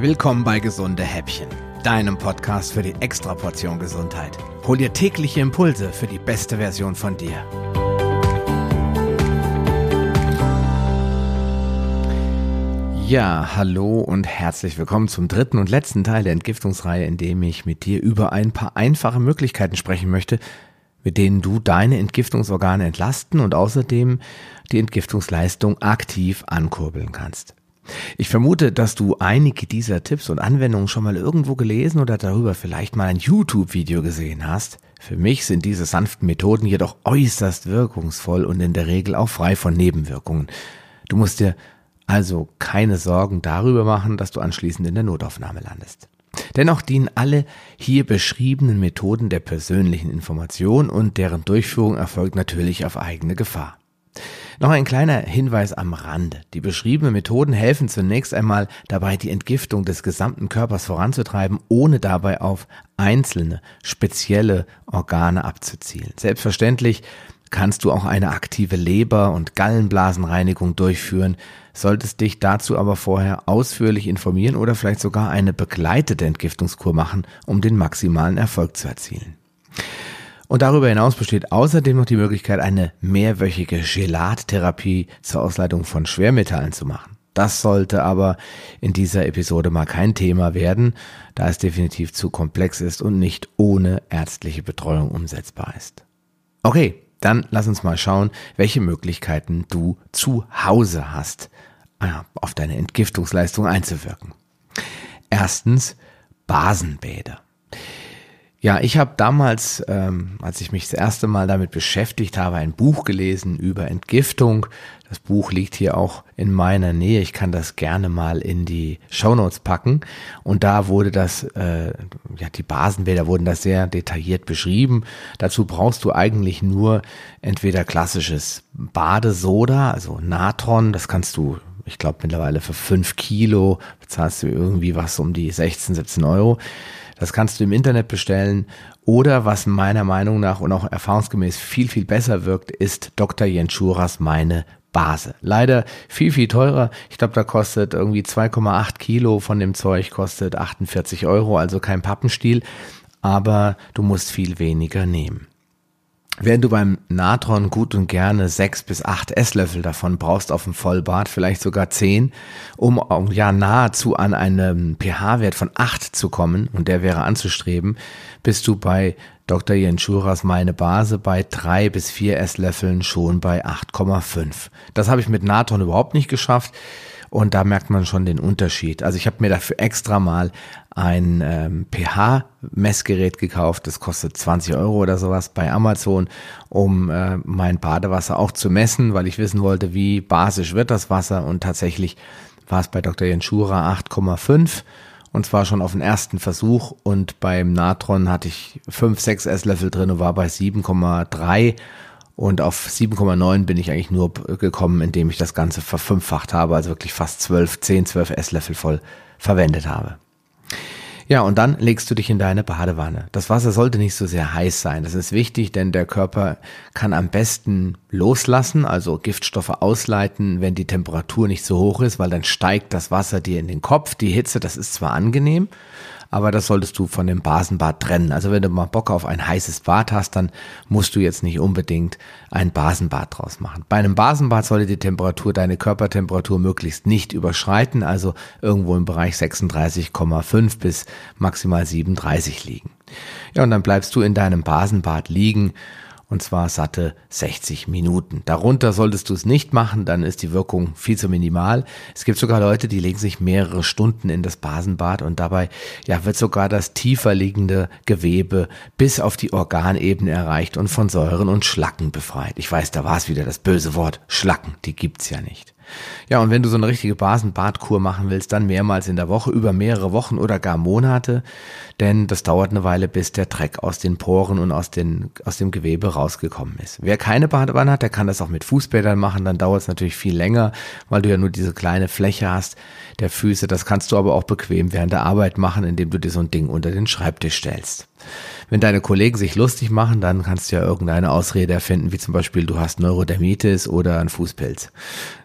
Willkommen bei Gesunde Häppchen, deinem Podcast für die Extraportion Gesundheit. Hol dir tägliche Impulse für die beste Version von dir. Ja, hallo und herzlich willkommen zum dritten und letzten Teil der Entgiftungsreihe, in dem ich mit dir über ein paar einfache Möglichkeiten sprechen möchte, mit denen du deine Entgiftungsorgane entlasten und außerdem die Entgiftungsleistung aktiv ankurbeln kannst. Ich vermute, dass du einige dieser Tipps und Anwendungen schon mal irgendwo gelesen oder darüber vielleicht mal ein YouTube-Video gesehen hast. Für mich sind diese sanften Methoden jedoch äußerst wirkungsvoll und in der Regel auch frei von Nebenwirkungen. Du musst dir also keine Sorgen darüber machen, dass du anschließend in der Notaufnahme landest. Dennoch dienen alle hier beschriebenen Methoden der persönlichen Information und deren Durchführung erfolgt natürlich auf eigene Gefahr. Noch ein kleiner Hinweis am Rande. Die beschriebenen Methoden helfen zunächst einmal dabei, die Entgiftung des gesamten Körpers voranzutreiben, ohne dabei auf einzelne, spezielle Organe abzuzielen. Selbstverständlich kannst du auch eine aktive Leber- und Gallenblasenreinigung durchführen, solltest dich dazu aber vorher ausführlich informieren oder vielleicht sogar eine begleitete Entgiftungskur machen, um den maximalen Erfolg zu erzielen. Und darüber hinaus besteht außerdem noch die Möglichkeit, eine mehrwöchige Gelattherapie zur Ausleitung von Schwermetallen zu machen. Das sollte aber in dieser Episode mal kein Thema werden, da es definitiv zu komplex ist und nicht ohne ärztliche Betreuung umsetzbar ist. Okay, dann lass uns mal schauen, welche Möglichkeiten du zu Hause hast, ah auf deine Entgiftungsleistung einzuwirken. Erstens Basenbäder. Ja, ich habe damals, ähm, als ich mich das erste Mal damit beschäftigt habe, ein Buch gelesen über Entgiftung. Das Buch liegt hier auch in meiner Nähe. Ich kann das gerne mal in die Shownotes packen. Und da wurde das, äh, ja, die Basenbäder wurden da sehr detailliert beschrieben. Dazu brauchst du eigentlich nur entweder klassisches Badesoda, also Natron. Das kannst du ich glaube mittlerweile für fünf Kilo bezahlst du irgendwie was um die 16, 17 Euro. Das kannst du im Internet bestellen. Oder was meiner Meinung nach und auch erfahrungsgemäß viel, viel besser wirkt, ist Dr. Jentschuras meine Base. Leider viel, viel teurer. Ich glaube, da kostet irgendwie 2,8 Kilo von dem Zeug, kostet 48 Euro, also kein Pappenstiel. Aber du musst viel weniger nehmen. Während du beim Natron gut und gerne sechs bis acht Esslöffel davon brauchst auf dem Vollbad, vielleicht sogar zehn, um ja nahezu an einem pH-Wert von acht zu kommen, und der wäre anzustreben, bist du bei Dr. Jenschuras meine Base bei drei bis vier Esslöffeln schon bei 8,5. Das habe ich mit Natron überhaupt nicht geschafft. Und da merkt man schon den Unterschied. Also ich habe mir dafür extra mal ein ähm, pH-Messgerät gekauft. Das kostet 20 Euro oder sowas bei Amazon, um äh, mein Badewasser auch zu messen, weil ich wissen wollte, wie basisch wird das Wasser. Und tatsächlich war es bei Dr. Jenschura 8,5 und zwar schon auf den ersten Versuch und beim Natron hatte ich 5, 6 Esslöffel drin und war bei 7,3 und auf 7,9 bin ich eigentlich nur gekommen, indem ich das Ganze verfünffacht habe, also wirklich fast 12, 10, 12 Esslöffel voll verwendet habe. Ja, und dann legst du dich in deine Badewanne. Das Wasser sollte nicht so sehr heiß sein. Das ist wichtig, denn der Körper kann am besten loslassen, also Giftstoffe ausleiten, wenn die Temperatur nicht so hoch ist, weil dann steigt das Wasser dir in den Kopf. Die Hitze, das ist zwar angenehm, aber das solltest du von dem Basenbad trennen. Also wenn du mal Bock auf ein heißes Bad hast, dann musst du jetzt nicht unbedingt ein Basenbad draus machen. Bei einem Basenbad sollte die Temperatur, deine Körpertemperatur möglichst nicht überschreiten, also irgendwo im Bereich 36,5 bis maximal 37 liegen. Ja, und dann bleibst du in deinem Basenbad liegen und zwar satte 60 Minuten. Darunter solltest du es nicht machen, dann ist die Wirkung viel zu minimal. Es gibt sogar Leute, die legen sich mehrere Stunden in das Basenbad und dabei ja, wird sogar das tiefer liegende Gewebe bis auf die Organebene erreicht und von Säuren und Schlacken befreit. Ich weiß, da war es wieder das böse Wort Schlacken, die gibt's ja nicht. Ja, und wenn du so eine richtige Basenbadkur machen willst, dann mehrmals in der Woche, über mehrere Wochen oder gar Monate, denn das dauert eine Weile, bis der Dreck aus den Poren und aus, den, aus dem Gewebe rausgekommen ist. Wer keine Badewanne hat, der kann das auch mit Fußbädern machen, dann dauert es natürlich viel länger, weil du ja nur diese kleine Fläche hast der Füße. Das kannst du aber auch bequem während der Arbeit machen, indem du dir so ein Ding unter den Schreibtisch stellst. Wenn deine Kollegen sich lustig machen, dann kannst du ja irgendeine Ausrede erfinden, wie zum Beispiel du hast Neurodermitis oder einen Fußpilz.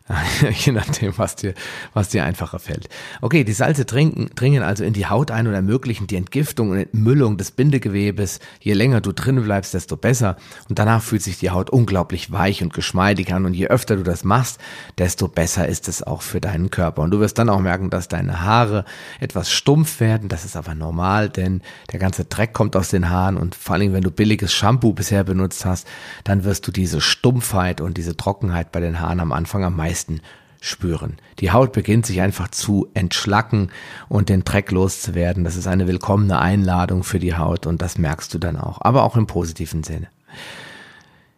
Je nachdem, was dir, was dir einfacher fällt. Okay, die Salze dringen, dringen also in die Haut ein und ermöglichen die Entgiftung und Entmüllung des Bindegewebes. Je länger du drin bleibst, desto besser. Und danach fühlt sich die Haut unglaublich weich und geschmeidig an. Und je öfter du das machst, desto besser ist es auch für deinen Körper. Und du wirst dann auch merken, dass deine Haare etwas stumpf werden. Das ist aber normal, denn der ganze Dreck kommt aus den Haaren. Und vor allem, wenn du billiges Shampoo bisher benutzt hast, dann wirst du diese Stumpfheit und diese Trockenheit bei den Haaren am Anfang am meisten meisten spüren. Die Haut beginnt sich einfach zu entschlacken und den Dreck loszuwerden. Das ist eine willkommene Einladung für die Haut und das merkst du dann auch, aber auch im positiven Sinne.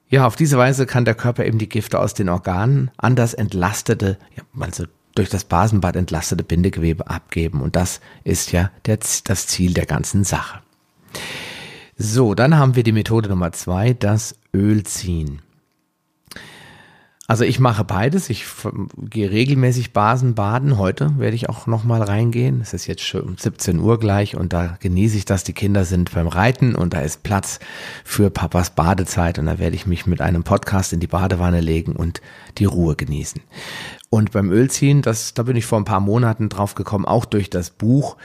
Ja, auf diese Weise kann der Körper eben die Gifte aus den Organen an das entlastete, ja, also durch das Basenbad entlastete Bindegewebe abgeben. Und das ist ja der, das Ziel der ganzen Sache. So, dann haben wir die Methode Nummer zwei, das Ölziehen. Also ich mache beides. Ich gehe regelmäßig Basen baden. Heute werde ich auch nochmal reingehen. Es ist jetzt schon um 17 Uhr gleich und da genieße ich das. Die Kinder sind beim Reiten und da ist Platz für Papas Badezeit und da werde ich mich mit einem Podcast in die Badewanne legen und die Ruhe genießen. Und beim Ölziehen, das, da bin ich vor ein paar Monaten drauf gekommen, auch durch das Buch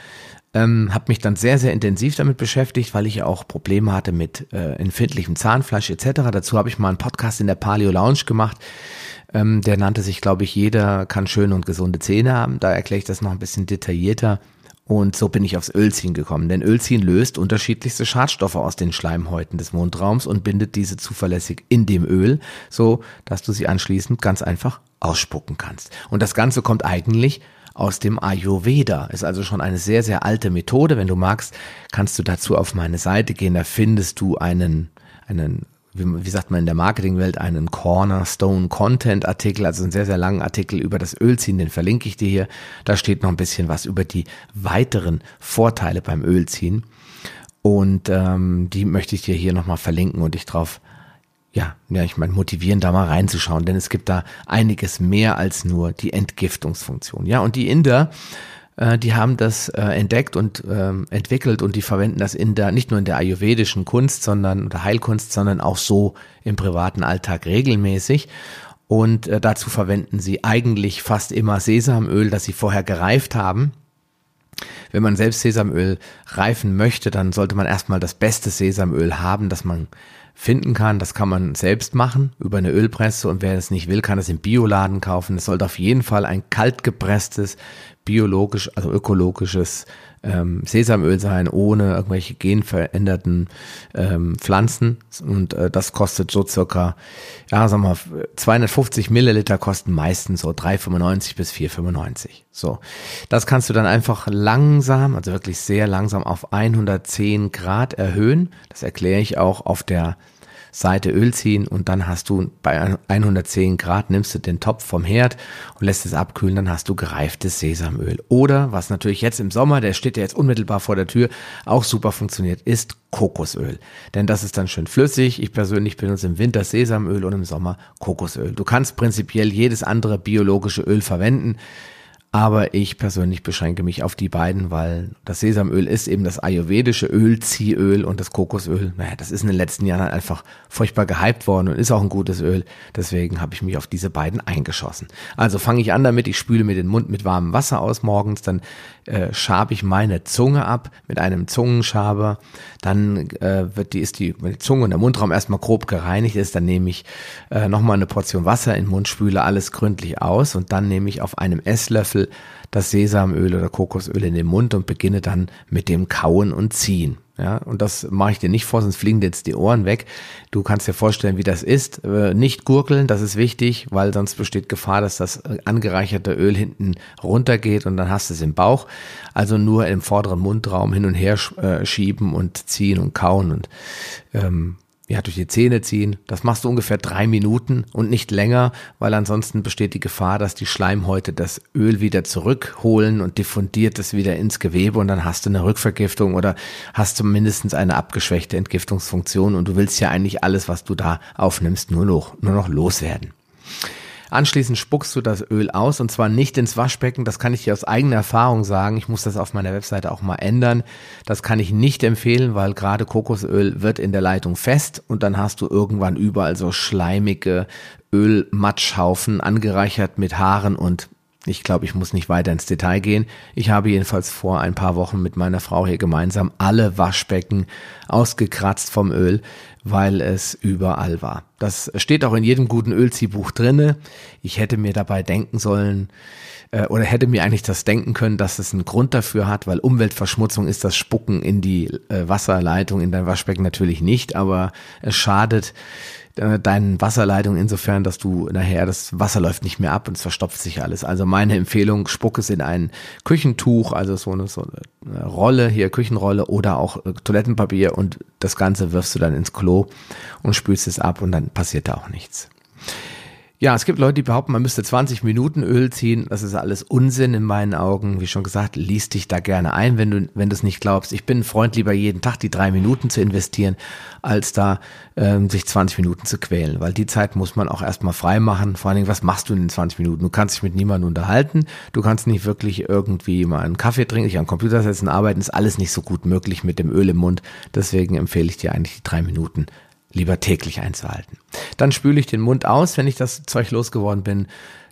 ähm, habe mich dann sehr, sehr intensiv damit beschäftigt, weil ich auch Probleme hatte mit äh, empfindlichem Zahnfleisch etc. Dazu habe ich mal einen Podcast in der Paleo Lounge gemacht. Ähm, der nannte sich, glaube ich, jeder kann schöne und gesunde Zähne haben. Da erkläre ich das noch ein bisschen detaillierter. Und so bin ich aufs Ölziehen gekommen. Denn Ölziehen löst unterschiedlichste Schadstoffe aus den Schleimhäuten des Mundraums und bindet diese zuverlässig in dem Öl, so dass du sie anschließend ganz einfach ausspucken kannst. Und das Ganze kommt eigentlich aus dem Ayurveda. Ist also schon eine sehr, sehr alte Methode. Wenn du magst, kannst du dazu auf meine Seite gehen. Da findest du einen, einen wie, sagt man in der Marketingwelt, einen Cornerstone Content Artikel, also einen sehr, sehr langen Artikel über das Ölziehen, den verlinke ich dir hier. Da steht noch ein bisschen was über die weiteren Vorteile beim Ölziehen. Und ähm, die möchte ich dir hier nochmal verlinken und dich drauf ja, ja, ich meine, motivieren, da mal reinzuschauen, denn es gibt da einiges mehr als nur die Entgiftungsfunktion. Ja, und die Inder, äh, die haben das äh, entdeckt und ähm, entwickelt und die verwenden das in der, nicht nur in der ayurvedischen Kunst, sondern, oder Heilkunst, sondern auch so im privaten Alltag regelmäßig. Und äh, dazu verwenden sie eigentlich fast immer Sesamöl, das sie vorher gereift haben. Wenn man selbst Sesamöl reifen möchte, dann sollte man erstmal das beste Sesamöl haben, das man finden kann. Das kann man selbst machen über eine Ölpresse und wer es nicht will, kann es im Bioladen kaufen. Es sollte auf jeden Fall ein kaltgepresstes, biologisch, also ökologisches ähm, Sesamöl sein, ohne irgendwelche genveränderten ähm, Pflanzen. Und äh, das kostet so circa, ja, sagen wir 250 Milliliter kosten meistens so 3,95 bis 4,95. So, das kannst du dann einfach langsam, also wirklich sehr langsam auf 110 Grad erhöhen. Das erkläre ich auch auf der Seite Öl ziehen und dann hast du bei 110 Grad nimmst du den Topf vom Herd und lässt es abkühlen, dann hast du gereiftes Sesamöl. Oder, was natürlich jetzt im Sommer, der steht ja jetzt unmittelbar vor der Tür, auch super funktioniert, ist Kokosöl. Denn das ist dann schön flüssig. Ich persönlich benutze im Winter Sesamöl und im Sommer Kokosöl. Du kannst prinzipiell jedes andere biologische Öl verwenden. Aber ich persönlich beschränke mich auf die beiden, weil das Sesamöl ist eben das ayurvedische Öl, Ziehöl und das Kokosöl. Naja, das ist in den letzten Jahren einfach furchtbar gehypt worden und ist auch ein gutes Öl. Deswegen habe ich mich auf diese beiden eingeschossen. Also fange ich an damit, ich spüle mir den Mund mit warmem Wasser aus morgens, dann äh, schabe ich meine Zunge ab mit einem Zungenschaber. Dann äh, wird die, ist die, die Zunge und der Mundraum erstmal grob gereinigt ist, dann nehme ich äh, nochmal eine Portion Wasser in den Mund, spüle alles gründlich aus und dann nehme ich auf einem Esslöffel das Sesamöl oder Kokosöl in den Mund und beginne dann mit dem Kauen und Ziehen. Ja, und das mache ich dir nicht vor, sonst fliegen dir jetzt die Ohren weg. Du kannst dir vorstellen, wie das ist. Äh, nicht gurgeln, das ist wichtig, weil sonst besteht Gefahr, dass das angereicherte Öl hinten runtergeht und dann hast du es im Bauch. Also nur im vorderen Mundraum hin und her äh, schieben und ziehen und kauen und ähm, ja, durch die Zähne ziehen. Das machst du ungefähr drei Minuten und nicht länger, weil ansonsten besteht die Gefahr, dass die Schleimhäute das Öl wieder zurückholen und diffundiert es wieder ins Gewebe und dann hast du eine Rückvergiftung oder hast du mindestens eine abgeschwächte Entgiftungsfunktion und du willst ja eigentlich alles, was du da aufnimmst, nur noch, nur noch loswerden. Anschließend spuckst du das Öl aus und zwar nicht ins Waschbecken. Das kann ich dir aus eigener Erfahrung sagen. Ich muss das auf meiner Webseite auch mal ändern. Das kann ich nicht empfehlen, weil gerade Kokosöl wird in der Leitung fest und dann hast du irgendwann überall so schleimige Ölmatschhaufen angereichert mit Haaren und ich glaube, ich muss nicht weiter ins Detail gehen. Ich habe jedenfalls vor ein paar Wochen mit meiner Frau hier gemeinsam alle Waschbecken ausgekratzt vom Öl, weil es überall war. Das steht auch in jedem guten Ölziehbuch drinne. Ich hätte mir dabei denken sollen, äh, oder hätte mir eigentlich das denken können, dass es einen Grund dafür hat, weil Umweltverschmutzung ist das Spucken in die äh, Wasserleitung in dein Waschbecken natürlich nicht, aber es schadet deinen Wasserleitung insofern, dass du nachher das Wasser läuft nicht mehr ab und es verstopft sich alles. Also meine Empfehlung, spuck es in ein Küchentuch, also so eine, so eine Rolle, hier Küchenrolle oder auch äh, Toilettenpapier und das Ganze wirfst du dann ins Klo und spülst es ab und dann passiert da auch nichts. Ja, es gibt Leute, die behaupten, man müsste 20 Minuten Öl ziehen. Das ist alles Unsinn in meinen Augen. Wie schon gesagt, liest dich da gerne ein, wenn du, wenn du es nicht glaubst. Ich bin ein Freund, lieber jeden Tag die drei Minuten zu investieren, als da ähm, sich 20 Minuten zu quälen. Weil die Zeit muss man auch erstmal frei machen. Vor allen Dingen, was machst du in den 20 Minuten? Du kannst dich mit niemandem unterhalten. Du kannst nicht wirklich irgendwie mal einen Kaffee trinken, dich am Computer setzen, arbeiten. Ist alles nicht so gut möglich mit dem Öl im Mund. Deswegen empfehle ich dir eigentlich die drei Minuten lieber täglich einzuhalten. Dann spüle ich den Mund aus, wenn ich das Zeug losgeworden bin.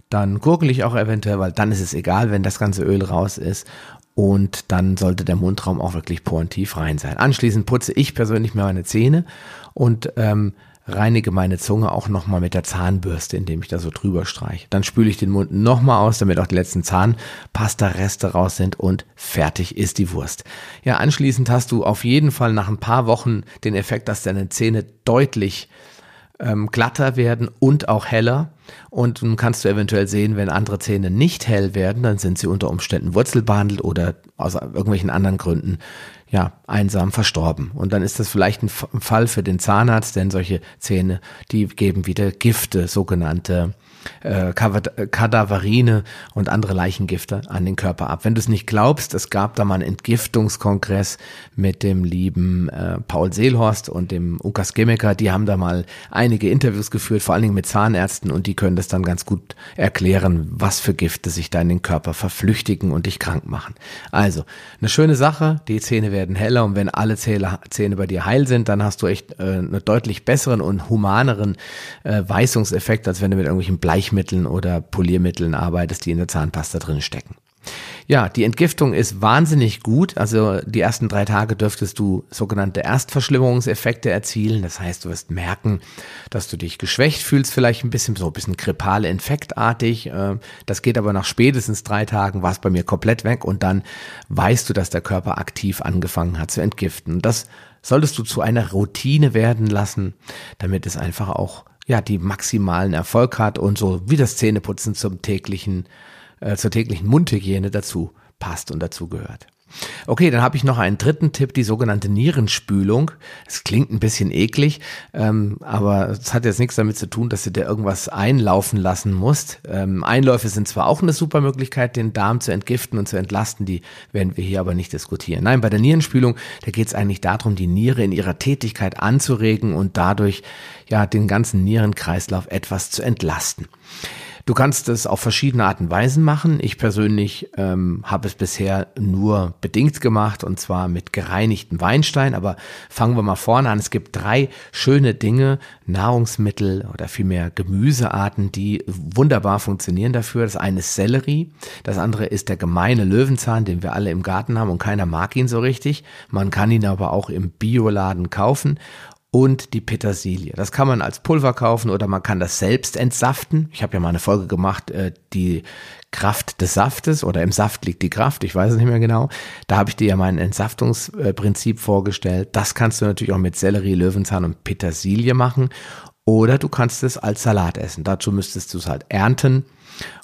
Dann gurgel ich auch eventuell, weil dann ist es egal, wenn das ganze Öl raus ist. Und dann sollte der Mundraum auch wirklich porentief rein sein. Anschließend putze ich persönlich mir meine Zähne und ähm, reinige meine Zunge auch nochmal mit der Zahnbürste, indem ich da so drüber streiche. Dann spüle ich den Mund nochmal aus, damit auch die letzten Zahnpasta-Reste raus sind und fertig ist die Wurst. Ja, anschließend hast du auf jeden Fall nach ein paar Wochen den Effekt, dass deine Zähne deutlich ähm, glatter werden und auch heller. Und nun kannst du eventuell sehen, wenn andere Zähne nicht hell werden, dann sind sie unter Umständen wurzelbehandelt oder aus irgendwelchen anderen Gründen ja, einsam verstorben. Und dann ist das vielleicht ein Fall für den Zahnarzt, denn solche Zähne, die geben wieder Gifte, sogenannte äh, Kadaverine und andere Leichengifte an den Körper ab. Wenn du es nicht glaubst, es gab da mal einen Entgiftungskongress mit dem lieben äh, Paul Seelhorst und dem Ukas Gemecker, die haben da mal einige Interviews geführt, vor allen Dingen mit Zahnärzten und die können das dann ganz gut erklären, was für Gifte sich da in den Körper verflüchtigen und dich krank machen. Also, eine schöne Sache, die Zähne werden heller und wenn alle Zähne, Zähne bei dir heil sind, dann hast du echt äh, einen deutlich besseren und humaneren äh, Weißungseffekt, als wenn du mit irgendwelchen Bleichmitteln oder Poliermitteln arbeitest, die in der Zahnpasta drin stecken. Ja, die Entgiftung ist wahnsinnig gut. Also die ersten drei Tage dürftest du sogenannte Erstverschlimmerungseffekte erzielen. Das heißt, du wirst merken, dass du dich geschwächt fühlst, vielleicht ein bisschen so ein bisschen grippale, infektartig. Äh, das geht aber nach spätestens drei Tagen, war es bei mir komplett weg und dann weißt du, dass der Körper aktiv angefangen hat zu entgiften. Das solltest du zu einer Routine werden lassen, damit es einfach auch ja, die maximalen Erfolg hat und so wie das Zähneputzen zum täglichen, äh, zur täglichen Mundhygiene dazu passt und dazu gehört. Okay, dann habe ich noch einen dritten Tipp, die sogenannte Nierenspülung. Es klingt ein bisschen eklig, ähm, aber es hat jetzt nichts damit zu tun, dass du dir irgendwas einlaufen lassen musst. Ähm, Einläufe sind zwar auch eine super Möglichkeit, den Darm zu entgiften und zu entlasten, die werden wir hier aber nicht diskutieren. Nein, bei der Nierenspülung, da geht es eigentlich darum, die Niere in ihrer Tätigkeit anzuregen und dadurch ja den ganzen Nierenkreislauf etwas zu entlasten. Du kannst es auf verschiedene Arten und Weisen machen. Ich persönlich ähm, habe es bisher nur bedingt gemacht und zwar mit gereinigtem Weinstein. Aber fangen wir mal vorne an. Es gibt drei schöne Dinge, Nahrungsmittel oder vielmehr Gemüsearten, die wunderbar funktionieren dafür. Das eine ist Sellerie, das andere ist der gemeine Löwenzahn, den wir alle im Garten haben und keiner mag ihn so richtig. Man kann ihn aber auch im Bioladen kaufen und die Petersilie. Das kann man als Pulver kaufen oder man kann das selbst entsaften. Ich habe ja mal eine Folge gemacht, äh, die Kraft des Saftes oder im Saft liegt die Kraft, ich weiß es nicht mehr genau. Da habe ich dir ja mein Entsaftungsprinzip vorgestellt. Das kannst du natürlich auch mit Sellerie, Löwenzahn und Petersilie machen. Oder du kannst es als Salat essen. Dazu müsstest du es halt ernten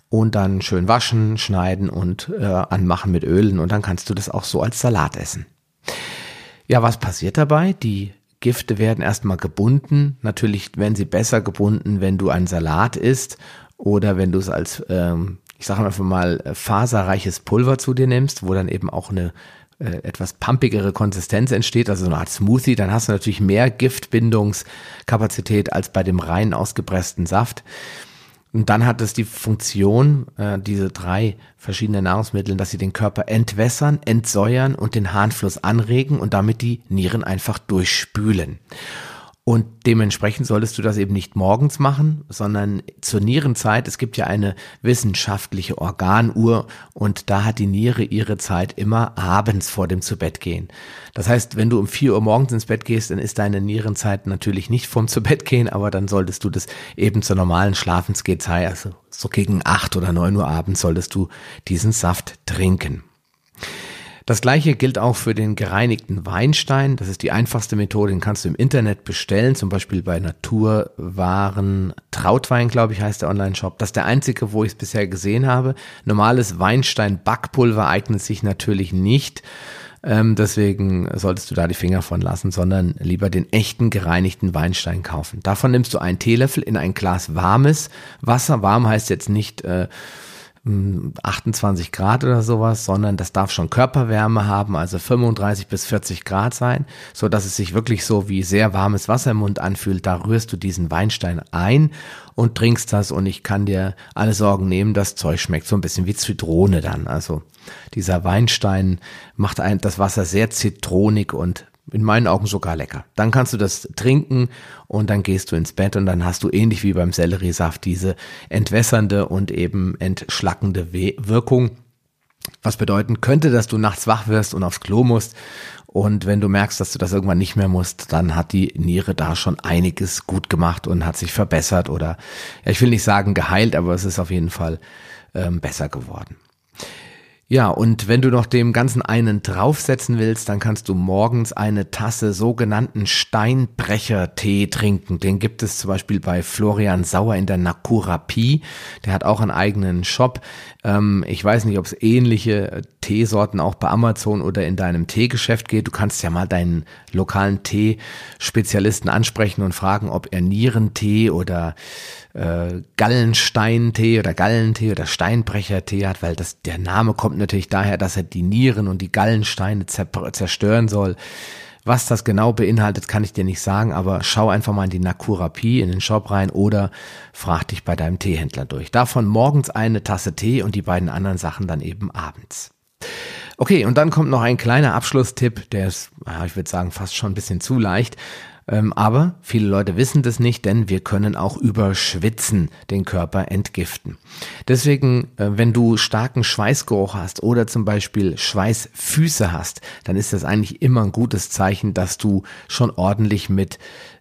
und dann schön waschen, schneiden und äh, anmachen mit Ölen und dann kannst du das auch so als Salat essen. Ja, was passiert dabei? Die Gifte werden erstmal gebunden. Natürlich werden sie besser gebunden, wenn du einen Salat isst oder wenn du es als, ähm, ich sage einfach mal, faserreiches Pulver zu dir nimmst, wo dann eben auch eine äh, etwas pumpigere Konsistenz entsteht, also so eine Art Smoothie, dann hast du natürlich mehr Giftbindungskapazität als bei dem rein ausgepressten Saft. Und dann hat es die Funktion, äh, diese drei verschiedene Nahrungsmittel, dass sie den Körper entwässern, entsäuern und den Harnfluss anregen und damit die Nieren einfach durchspülen. Und dementsprechend solltest du das eben nicht morgens machen, sondern zur Nierenzeit. Es gibt ja eine wissenschaftliche Organuhr und da hat die Niere ihre Zeit immer abends vor dem Zubettgehen. Das heißt, wenn du um vier Uhr morgens ins Bett gehst, dann ist deine Nierenzeit natürlich nicht vom Zubettgehen, aber dann solltest du das eben zur normalen Schlafensgehzeit, also so gegen acht oder neun Uhr abends solltest du diesen Saft trinken. Das gleiche gilt auch für den gereinigten Weinstein. Das ist die einfachste Methode, den kannst du im Internet bestellen, zum Beispiel bei Naturwaren Trautwein, glaube ich, heißt der Online-Shop. Das ist der einzige, wo ich es bisher gesehen habe. Normales Weinstein-Backpulver eignet sich natürlich nicht. Ähm, deswegen solltest du da die Finger von lassen, sondern lieber den echten gereinigten Weinstein kaufen. Davon nimmst du einen Teelöffel in ein Glas warmes Wasser. Warm heißt jetzt nicht äh, 28 Grad oder sowas, sondern das darf schon Körperwärme haben, also 35 bis 40 Grad sein, so dass es sich wirklich so wie sehr warmes Wasser im Mund anfühlt. Da rührst du diesen Weinstein ein und trinkst das und ich kann dir alle Sorgen nehmen, das Zeug schmeckt so ein bisschen wie Zitrone dann. Also dieser Weinstein macht ein, das Wasser sehr zitronig und in meinen Augen sogar lecker. Dann kannst du das trinken und dann gehst du ins Bett und dann hast du ähnlich wie beim Selleriesaft diese entwässernde und eben entschlackende Wirkung. Was bedeuten könnte, dass du nachts wach wirst und aufs Klo musst. Und wenn du merkst, dass du das irgendwann nicht mehr musst, dann hat die Niere da schon einiges gut gemacht und hat sich verbessert oder, ja, ich will nicht sagen geheilt, aber es ist auf jeden Fall ähm, besser geworden. Ja, und wenn du noch dem Ganzen einen draufsetzen willst, dann kannst du morgens eine Tasse sogenannten Steinbrecher-Tee trinken. Den gibt es zum Beispiel bei Florian Sauer in der Nakurapie. Der hat auch einen eigenen Shop. Ähm, ich weiß nicht, ob es ähnliche Teesorten auch bei Amazon oder in deinem Teegeschäft geht. Du kannst ja mal deinen lokalen Teespezialisten ansprechen und fragen, ob er Nierentee oder äh, Gallensteintee oder Gallentee oder Steinbrechertee hat, weil das der Name kommt natürlich daher, dass er die Nieren und die Gallensteine zerstören soll. Was das genau beinhaltet, kann ich dir nicht sagen, aber schau einfach mal in die Nakurapie in den Shop rein oder frag dich bei deinem Teehändler durch. Davon morgens eine Tasse Tee und die beiden anderen Sachen dann eben abends. Okay, und dann kommt noch ein kleiner Abschlusstipp, der ist, ich würde sagen, fast schon ein bisschen zu leicht. Ähm, aber viele Leute wissen das nicht, denn wir können auch über Schwitzen den Körper entgiften. Deswegen, äh, wenn du starken Schweißgeruch hast oder zum Beispiel Schweißfüße hast, dann ist das eigentlich immer ein gutes Zeichen, dass du schon ordentlich mit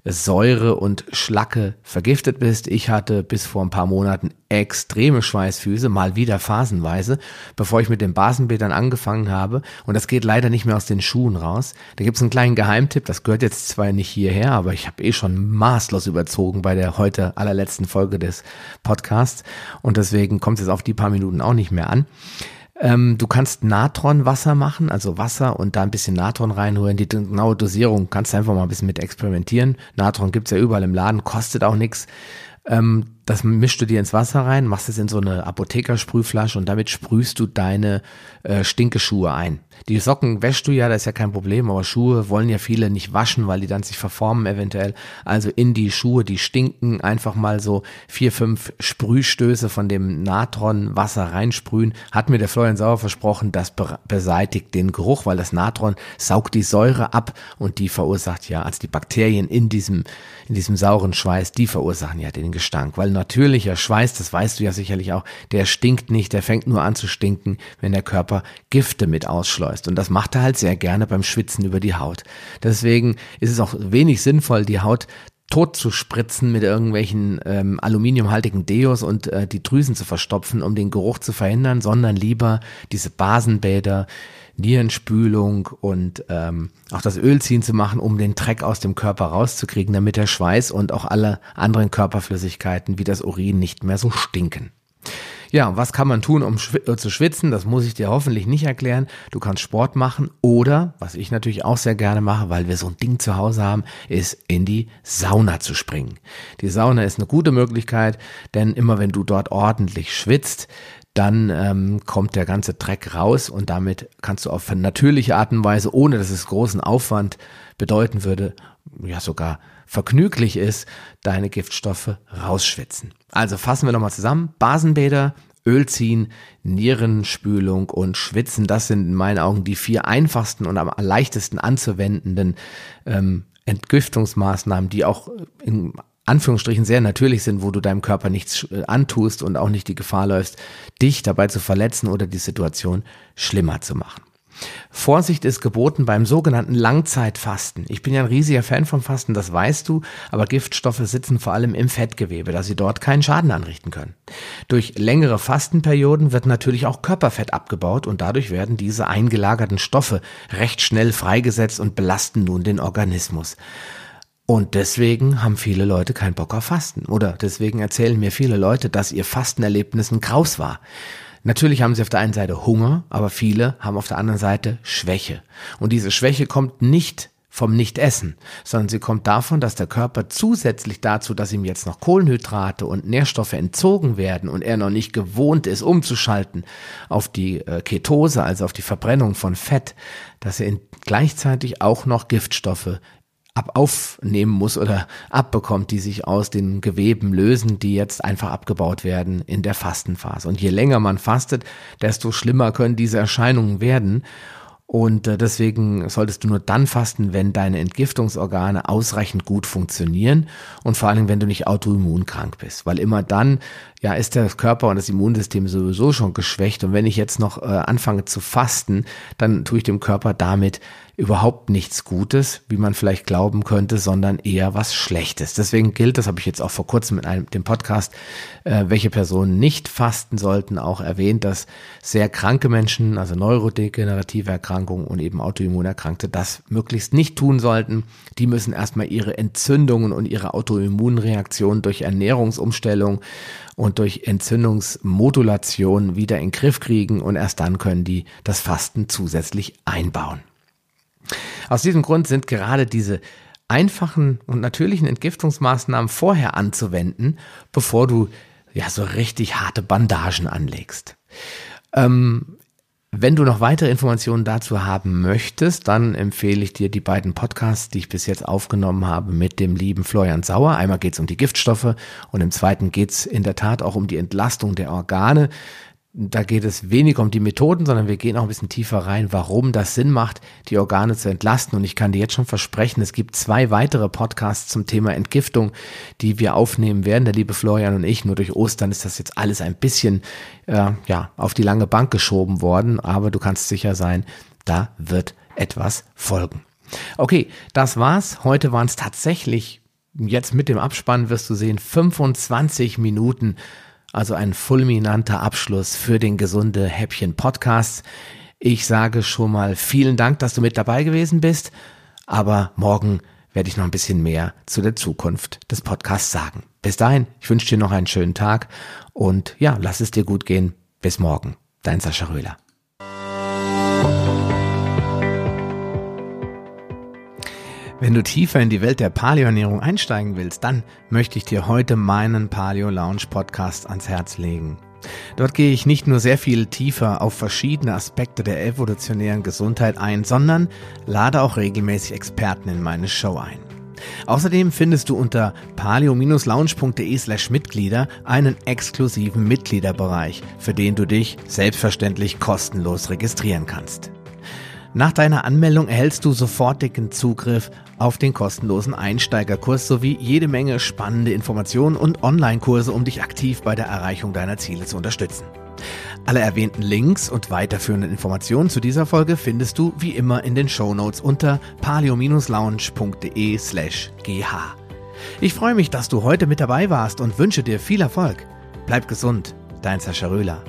Säure und Schlacke vergiftet bist. Ich hatte bis vor ein paar Monaten extreme Schweißfüße, mal wieder phasenweise, bevor ich mit den Basenbädern angefangen habe. Und das geht leider nicht mehr aus den Schuhen raus. Da gibt es einen kleinen Geheimtipp, das gehört jetzt zwar nicht hierher, aber ich habe eh schon maßlos überzogen bei der heute allerletzten Folge des Podcasts. Und deswegen kommt es jetzt auf die paar Minuten auch nicht mehr an. Ähm, du kannst Natronwasser machen, also Wasser und da ein bisschen Natron reinholen. Die genaue Dosierung kannst du einfach mal ein bisschen mit experimentieren. Natron gibt's ja überall im Laden, kostet auch nichts. Ähm, das mischst du dir ins Wasser rein, machst es in so eine Apothekersprühflasche und damit sprühst du deine äh, Stinkeschuhe ein. Die Socken wäschst du ja, das ist ja kein Problem, aber Schuhe wollen ja viele nicht waschen, weil die dann sich verformen eventuell. Also in die Schuhe, die stinken, einfach mal so vier, fünf Sprühstöße von dem Natronwasser reinsprühen. Hat mir der Florian Sauer versprochen, das beseitigt den Geruch, weil das Natron saugt die Säure ab und die verursacht ja, als die Bakterien in diesem, in diesem sauren Schweiß, die verursachen ja den Gestank, weil natürlicher Schweiß, das weißt du ja sicherlich auch, der stinkt nicht, der fängt nur an zu stinken, wenn der Körper Gifte mit ausschleust. Und das macht er halt sehr gerne beim Schwitzen über die Haut. Deswegen ist es auch wenig sinnvoll, die Haut tot zu spritzen mit irgendwelchen ähm, aluminiumhaltigen Deos und äh, die Drüsen zu verstopfen, um den Geruch zu verhindern, sondern lieber diese Basenbäder, Nierenspülung und ähm, auch das Ölziehen zu machen, um den Dreck aus dem Körper rauszukriegen, damit der Schweiß und auch alle anderen Körperflüssigkeiten wie das Urin nicht mehr so stinken. Ja, was kann man tun, um äh, zu schwitzen? Das muss ich dir hoffentlich nicht erklären. Du kannst Sport machen oder, was ich natürlich auch sehr gerne mache, weil wir so ein Ding zu Hause haben, ist in die Sauna zu springen. Die Sauna ist eine gute Möglichkeit, denn immer wenn du dort ordentlich schwitzt, dann ähm, kommt der ganze Dreck raus und damit kannst du auf natürliche Art und Weise, ohne dass es großen Aufwand bedeuten würde, ja sogar vergnüglich ist, deine Giftstoffe rausschwitzen. Also fassen wir nochmal zusammen. Basenbäder, Öl ziehen, Nierenspülung und Schwitzen, das sind in meinen Augen die vier einfachsten und am leichtesten anzuwendenden ähm, Entgiftungsmaßnahmen, die auch in Anführungsstrichen sehr natürlich sind, wo du deinem Körper nichts äh, antust und auch nicht die Gefahr läufst, dich dabei zu verletzen oder die Situation schlimmer zu machen. Vorsicht ist geboten beim sogenannten Langzeitfasten. Ich bin ja ein riesiger Fan vom Fasten, das weißt du, aber Giftstoffe sitzen vor allem im Fettgewebe, da sie dort keinen Schaden anrichten können. Durch längere Fastenperioden wird natürlich auch Körperfett abgebaut und dadurch werden diese eingelagerten Stoffe recht schnell freigesetzt und belasten nun den Organismus. Und deswegen haben viele Leute keinen Bock auf Fasten. Oder deswegen erzählen mir viele Leute, dass ihr Fastenerlebnis ein Graus war. Natürlich haben sie auf der einen Seite Hunger, aber viele haben auf der anderen Seite Schwäche. Und diese Schwäche kommt nicht vom Nichtessen, sondern sie kommt davon, dass der Körper zusätzlich dazu, dass ihm jetzt noch Kohlenhydrate und Nährstoffe entzogen werden und er noch nicht gewohnt ist, umzuschalten auf die äh, Ketose, also auf die Verbrennung von Fett, dass er gleichzeitig auch noch Giftstoffe ab aufnehmen muss oder abbekommt, die sich aus den Geweben lösen, die jetzt einfach abgebaut werden in der Fastenphase. Und je länger man fastet, desto schlimmer können diese Erscheinungen werden. Und äh, deswegen solltest du nur dann fasten, wenn deine Entgiftungsorgane ausreichend gut funktionieren und vor allem, wenn du nicht autoimmunkrank bist. Weil immer dann, ja, ist der Körper und das Immunsystem sowieso schon geschwächt. Und wenn ich jetzt noch äh, anfange zu fasten, dann tue ich dem Körper damit überhaupt nichts Gutes, wie man vielleicht glauben könnte, sondern eher was Schlechtes. Deswegen gilt, das habe ich jetzt auch vor kurzem in einem dem Podcast, äh, welche Personen nicht fasten sollten, auch erwähnt, dass sehr kranke Menschen, also neurodegenerative Erkrankungen und eben Autoimmunerkrankte, das möglichst nicht tun sollten. Die müssen erstmal ihre Entzündungen und ihre Autoimmunreaktionen durch Ernährungsumstellung und durch Entzündungsmodulation wieder in den Griff kriegen und erst dann können die das Fasten zusätzlich einbauen. Aus diesem Grund sind gerade diese einfachen und natürlichen Entgiftungsmaßnahmen vorher anzuwenden, bevor du ja so richtig harte Bandagen anlegst. Ähm, wenn du noch weitere Informationen dazu haben möchtest, dann empfehle ich dir die beiden Podcasts, die ich bis jetzt aufgenommen habe mit dem lieben Florian Sauer. Einmal geht es um die Giftstoffe und im zweiten geht es in der Tat auch um die Entlastung der Organe da geht es weniger um die Methoden, sondern wir gehen auch ein bisschen tiefer rein, warum das Sinn macht, die Organe zu entlasten. Und ich kann dir jetzt schon versprechen, es gibt zwei weitere Podcasts zum Thema Entgiftung, die wir aufnehmen werden, der liebe Florian und ich. Nur durch Ostern ist das jetzt alles ein bisschen äh, ja, auf die lange Bank geschoben worden, aber du kannst sicher sein, da wird etwas folgen. Okay, das war's. Heute waren es tatsächlich, jetzt mit dem Abspann wirst du sehen, 25 Minuten also ein fulminanter Abschluss für den gesunde Häppchen Podcast. Ich sage schon mal vielen Dank, dass du mit dabei gewesen bist. Aber morgen werde ich noch ein bisschen mehr zu der Zukunft des Podcasts sagen. Bis dahin, ich wünsche dir noch einen schönen Tag und ja, lass es dir gut gehen. Bis morgen. Dein Sascha Röhler. Wenn du tiefer in die Welt der Paleoernährung einsteigen willst, dann möchte ich dir heute meinen Paleo Lounge Podcast ans Herz legen. Dort gehe ich nicht nur sehr viel tiefer auf verschiedene Aspekte der evolutionären Gesundheit ein, sondern lade auch regelmäßig Experten in meine Show ein. Außerdem findest du unter paleo-lounge.de slash Mitglieder einen exklusiven Mitgliederbereich, für den du dich selbstverständlich kostenlos registrieren kannst. Nach deiner Anmeldung erhältst du sofortigen Zugriff auf den kostenlosen Einsteigerkurs sowie jede Menge spannende Informationen und Online-Kurse, um dich aktiv bei der Erreichung deiner Ziele zu unterstützen. Alle erwähnten Links und weiterführenden Informationen zu dieser Folge findest du wie immer in den Show Notes unter palio-lounge.de slash gh. Ich freue mich, dass du heute mit dabei warst und wünsche dir viel Erfolg. Bleib gesund, dein Sascha Röhler.